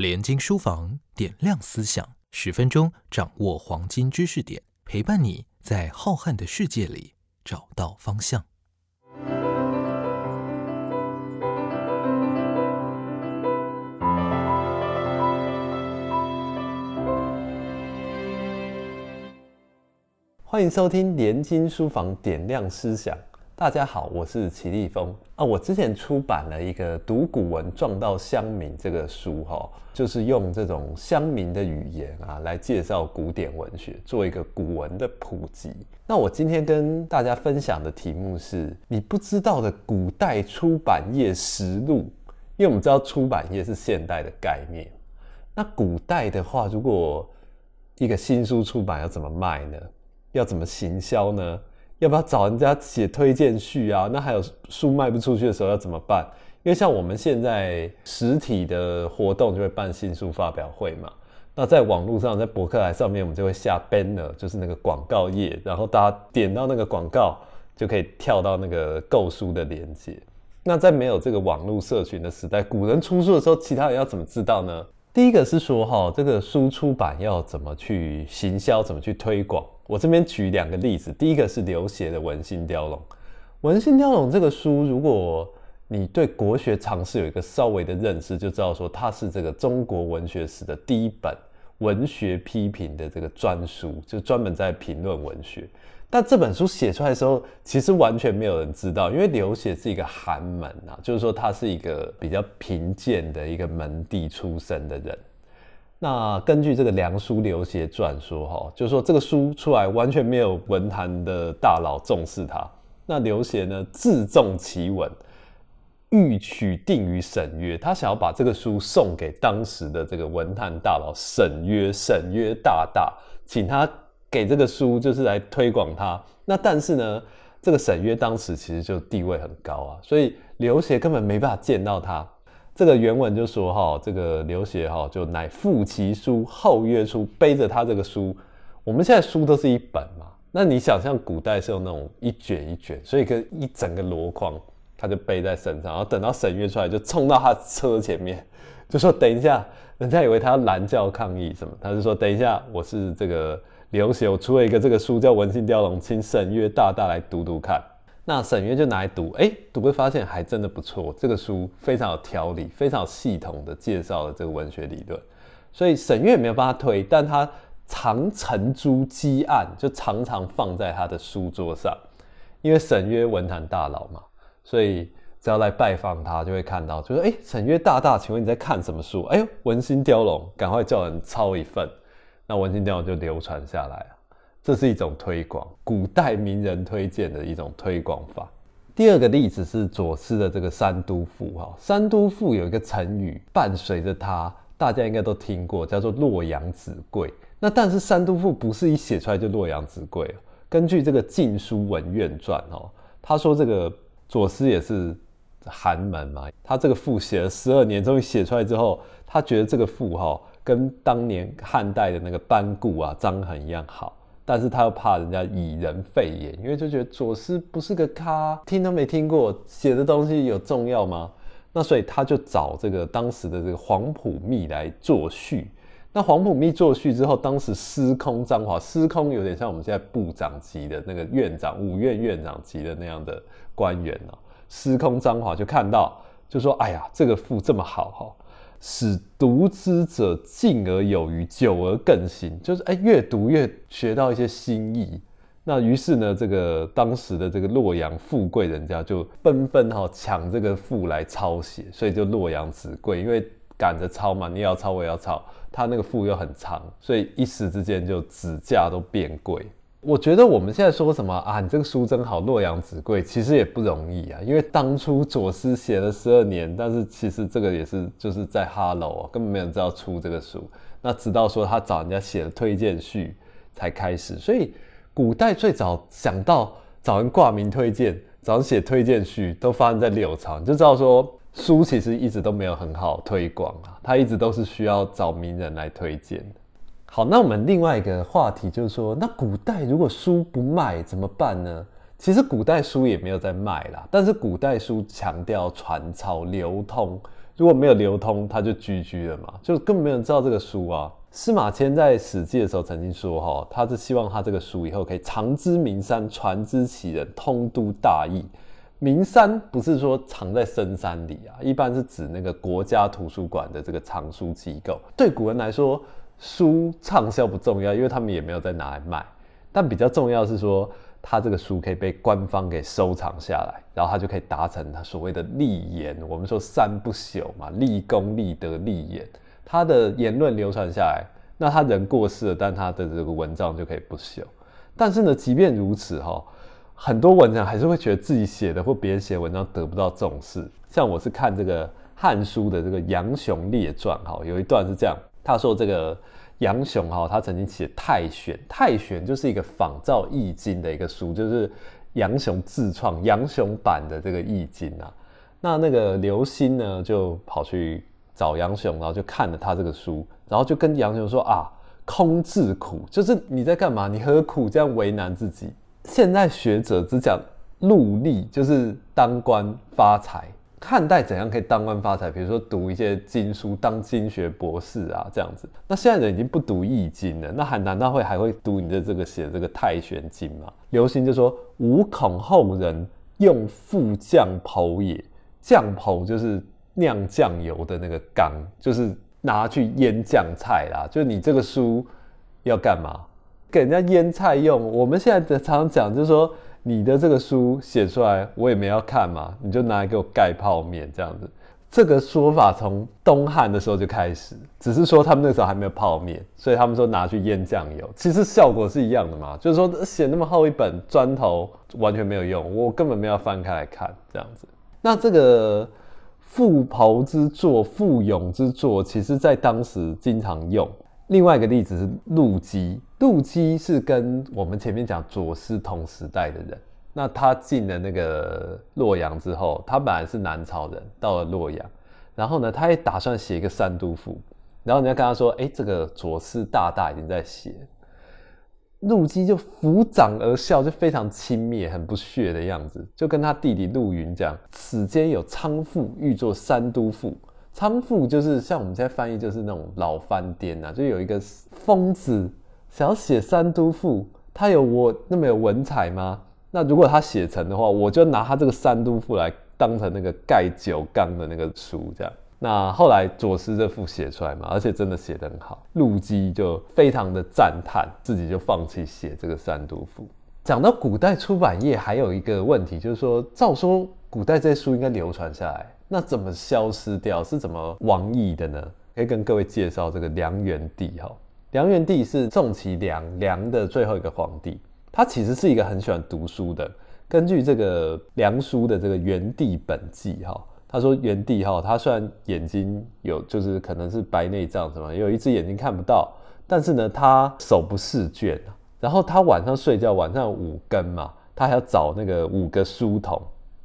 联经书房点亮思想，十分钟掌握黄金知识点，陪伴你在浩瀚的世界里找到方向。欢迎收听联经书房点亮思想。大家好，我是齐立峰啊。我之前出版了一个《读古文撞到乡民》这个书哈，就是用这种乡民的语言啊来介绍古典文学，做一个古文的普及。那我今天跟大家分享的题目是你不知道的古代出版业实录，因为我们知道出版业是现代的概念。那古代的话，如果一个新书出版要怎么卖呢？要怎么行销呢？要不要找人家写推荐序啊？那还有书卖不出去的时候要怎么办？因为像我们现在实体的活动就会办新书发表会嘛。那在网络上，在博客来上面，我们就会下 banner，就是那个广告页，然后大家点到那个广告，就可以跳到那个购书的链接。那在没有这个网络社群的时代，古人出书的时候，其他人要怎么知道呢？第一个是说哈，这个书出版要怎么去行销，怎么去推广？我这边举两个例子，第一个是刘勰的《文心雕龙》。《文心雕龙》这个书，如果你对国学常识有一个稍微的认识，就知道说它是这个中国文学史的第一本文学批评的这个专书，就专门在评论文学。但这本书写出来的时候，其实完全没有人知道，因为刘勰是一个寒门啊，就是说他是一个比较贫贱的一个门第出身的人。那根据这个《梁书·刘协传》说，哈，就是说这个书出来完全没有文坛的大佬重视他。那刘协呢，自重其文，欲取定于沈约，他想要把这个书送给当时的这个文坛大佬沈约，沈约大大，请他。给这个书就是来推广它，那但是呢，这个沈约当时其实就地位很高啊，所以刘协根本没办法见到他。这个原文就说哈，这个刘勰哈就乃负其书，后约出，背着他这个书。我们现在书都是一本嘛，那你想象古代是用那种一卷一卷，所以跟一整个箩筐，他就背在身上，然后等到沈约出来，就冲到他车前面，就说等一下，人家以为他要拦轿抗议什么，他就说等一下，我是这个。刘勰出了一个这个书叫《文心雕龙》，请沈约大大来读读看。那沈约就拿来读，哎，读会发现还真的不错。这个书非常有条理，非常系统的介绍了这个文学理论。所以沈约没有办法推，但他常沉珠积案，就常常放在他的书桌上。因为沈约文坛大佬嘛，所以只要来拜访他，就会看到，就说：“哎，沈约大大，请问你在看什么书？”哎呦，《文心雕龙》，赶快叫人抄一份。那文心雕龙就流传下来啊，这是一种推广，古代名人推荐的一种推广法。第二个例子是左思的这个《三都赋》哈，《三都赋》有一个成语伴随着它，大家应该都听过，叫做洛阳纸贵。那但是《三都赋》不是一写出来就洛阳纸贵根据这个《晋书文苑传》哦，他说这个左思也是寒门嘛，他这个赋写了十二年，终于写出来之后，他觉得这个赋哈。跟当年汉代的那个班固啊、张衡一样好，但是他又怕人家以人废言，因为就觉得左思不是个咖，听都没听过，写的东西有重要吗？那所以他就找这个当时的这个黄埔密来作序。那黄埔密作序之后，当时司空张华，司空有点像我们现在部长级的那个院长、五院院长级的那样的官员哦。司空张华就看到，就说：“哎呀，这个赋这么好哈。”使读之者敬而有余，久而更新，就是哎，越读越学到一些新意。那于是呢，这个当时的这个洛阳富贵人家就纷纷哈抢这个赋来抄写，所以就洛阳纸贵，因为赶着抄嘛，你要抄我也要抄，他那个赋又很长，所以一时之间就纸价都变贵。我觉得我们现在说什么啊？你这个书真好，洛阳纸贵，其实也不容易啊。因为当初左思写了十二年，但是其实这个也是就是在哈喽啊，根本没人知道出这个书。那直到说他找人家写了推荐序才开始。所以古代最早想到找人挂名推荐，找人写推荐序，都发生在六朝，你就知道说书其实一直都没有很好推广啊，它一直都是需要找名人来推荐。好，那我们另外一个话题就是说，那古代如果书不卖怎么办呢？其实古代书也没有在卖啦，但是古代书强调传抄流通。如果没有流通，它就居居了嘛，就根本没有人知道这个书啊。司马迁在《史记》的时候曾经说：“哈，他是希望他这个书以后可以藏之名山，传之其人，通都大义。名山不是说藏在深山里啊，一般是指那个国家图书馆的这个藏书机构。对古人来说，书畅销不重要，因为他们也没有在拿来卖。但比较重要是说，他这个书可以被官方给收藏下来，然后他就可以达成他所谓的立言。我们说三不朽嘛，立功、立德、立言。”他的言论流传下来，那他人过世了，但他的这个文章就可以不朽。但是呢，即便如此哈，很多文章还是会觉得自己写的或别人写文章得不到重视。像我是看这个《汉书》的这个杨雄列传哈，有一段是这样，他说这个杨雄哈，他曾经写《太玄》，《太玄》就是一个仿造《易经》的一个书，就是杨雄自创杨雄版的这个《易经》啊。那那个刘歆呢，就跑去。找杨雄，然后就看了他这个书，然后就跟杨雄说啊，空自苦，就是你在干嘛？你何苦这样为难自己？现在学者只讲入力，就是当官发财，看待怎样可以当官发财。比如说读一些经书，当经学博士啊，这样子。那现在人已经不读易经了，那还难道会还会读你的这个写这个太玄经吗？刘歆就说：吾恐后人用复降剖也，降剖就是。酿酱油的那个缸，就是拿去腌酱菜啦。就你这个书要干嘛？给人家腌菜用。我们现在常常讲，就是说你的这个书写出来，我也没要看嘛，你就拿来给我盖泡面这样子。这个说法从东汉的时候就开始，只是说他们那时候还没有泡面，所以他们说拿去腌酱油，其实效果是一样的嘛。就是说写那么厚一本砖头完全没有用，我根本没有翻开来看这样子。那这个。富袍之作、富勇之作，其实在当时经常用。另外一个例子是陆机，陆机是跟我们前面讲左思同时代的人。那他进了那个洛阳之后，他本来是南朝人，到了洛阳，然后呢，他也打算写一个三都赋，然后人家跟他说：“哎，这个左思大大已经在写。”陆机就抚掌而笑，就非常轻蔑、很不屑的样子，就跟他弟弟陆云讲：“此间有仓妇欲作三都赋。仓妇就是像我们现在翻译，就是那种老番颠啊，就有一个疯子想要写三都赋，他有我那么有文采吗？那如果他写成的话，我就拿他这个三都赋来当成那个盖酒缸的那个书，这样。”那后来左思这副写出来嘛，而且真的写得很好，陆机就非常的赞叹，自己就放弃写这个三都赋。讲到古代出版业，还有一个问题，就是说，照说古代这些书应该流传下来，那怎么消失掉？是怎么亡佚的呢？可以跟各位介绍这个梁元帝哈。梁元帝是宋齐梁梁的最后一个皇帝，他其实是一个很喜欢读书的。根据这个《梁书》的这个《元帝本纪》哈。他说：“元帝哈，他虽然眼睛有，就是可能是白内障什么，有一只眼睛看不到，但是呢，他手不释卷然后他晚上睡觉，晚上五更嘛，他还要找那个五个书童，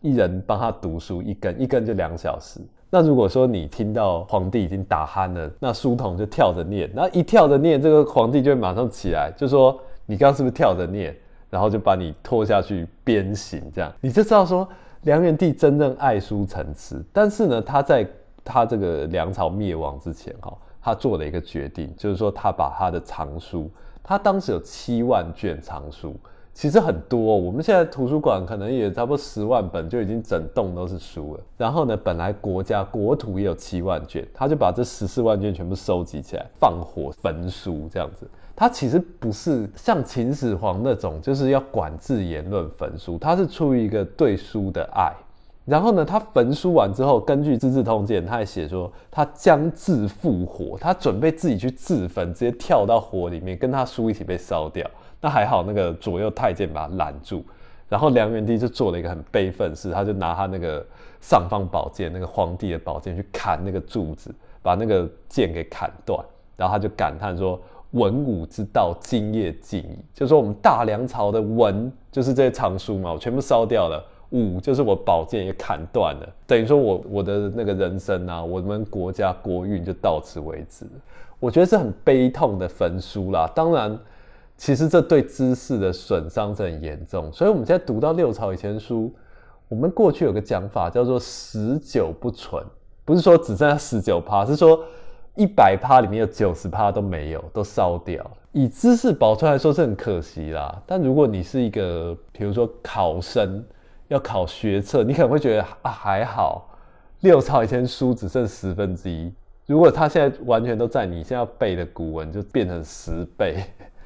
一人帮他读书一更，一更就两小时。那如果说你听到皇帝已经打鼾了，那书童就跳着念，那一跳着念，这个皇帝就会马上起来，就说你刚刚是不是跳着念？然后就把你拖下去鞭刑，这样你就知道说。”梁元帝真正爱书成痴，但是呢，他在他这个梁朝灭亡之前，哈，他做了一个决定，就是说他把他的藏书，他当时有七万卷藏书，其实很多，我们现在图书馆可能也差不多十万本，就已经整栋都是书了。然后呢，本来国家国土也有七万卷，他就把这十四万卷全部收集起来，放火焚书，这样子。他其实不是像秦始皇那种，就是要管制言论焚书，他是出于一个对书的爱。然后呢，他焚书完之后，根据《资治通鉴》，他还写说他将自复火，他准备自己去自焚，直接跳到火里面，跟他书一起被烧掉。那还好，那个左右太监把他拦住。然后梁元帝就做了一个很悲愤事，他就拿他那个尚方宝剑，那个皇帝的宝剑去砍那个柱子，把那个剑给砍断。然后他就感叹说。文武之道，今夜尽矣。就是说，我们大梁朝的文，就是这些藏书嘛，我全部烧掉了；武，就是我宝剑也砍断了。等于说我我的那个人生啊，我们国家国运就到此为止。我觉得是很悲痛的焚书啦。当然，其实这对知识的损伤是很严重。所以我们现在读到六朝以前书，我们过去有个讲法叫做“十九不存”。不是说只剩下十九趴，是说一百趴里面有九十趴都没有，都烧掉。以知识保存来说是很可惜啦，但如果你是一个，比如说考生要考学测，你可能会觉得啊还好，六朝以前书只剩十分之一，如果他现在完全都在你现在要背的古文，就变成十倍，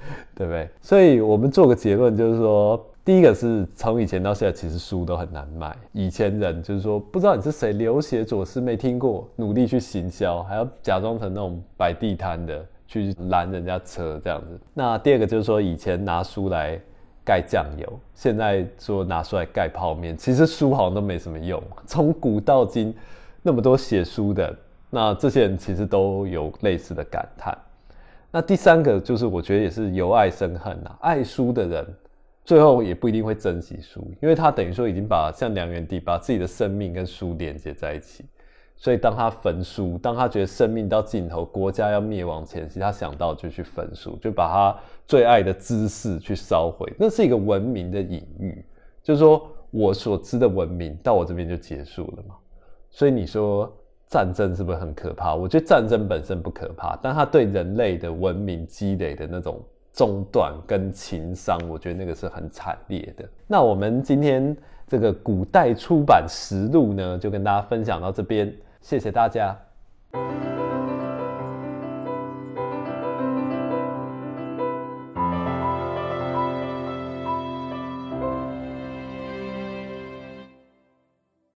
对不对？所以我们做个结论，就是说。第一个是从以前到现在，其实书都很难卖。以前人就是说，不知道你是谁，流血左思没听过，努力去行销，还要假装成那种摆地摊的去拦人家车这样子。那第二个就是说，以前拿书来盖酱油，现在说拿出来盖泡面，其实书好像都没什么用。从古到今，那么多写书的，那这些人其实都有类似的感叹。那第三个就是我觉得也是由爱生恨呐，爱书的人。最后也不一定会珍惜书，因为他等于说已经把像梁元帝把自己的生命跟书连接在一起，所以当他焚书，当他觉得生命到尽头，国家要灭亡前夕，他想到就去焚书，就把他最爱的知识去烧毁，那是一个文明的隐喻，就是说我所知的文明到我这边就结束了嘛。所以你说战争是不是很可怕？我觉得战争本身不可怕，但它对人类的文明积累的那种。中断跟情伤，我觉得那个是很惨烈的。那我们今天这个古代出版实录呢，就跟大家分享到这边，谢谢大家。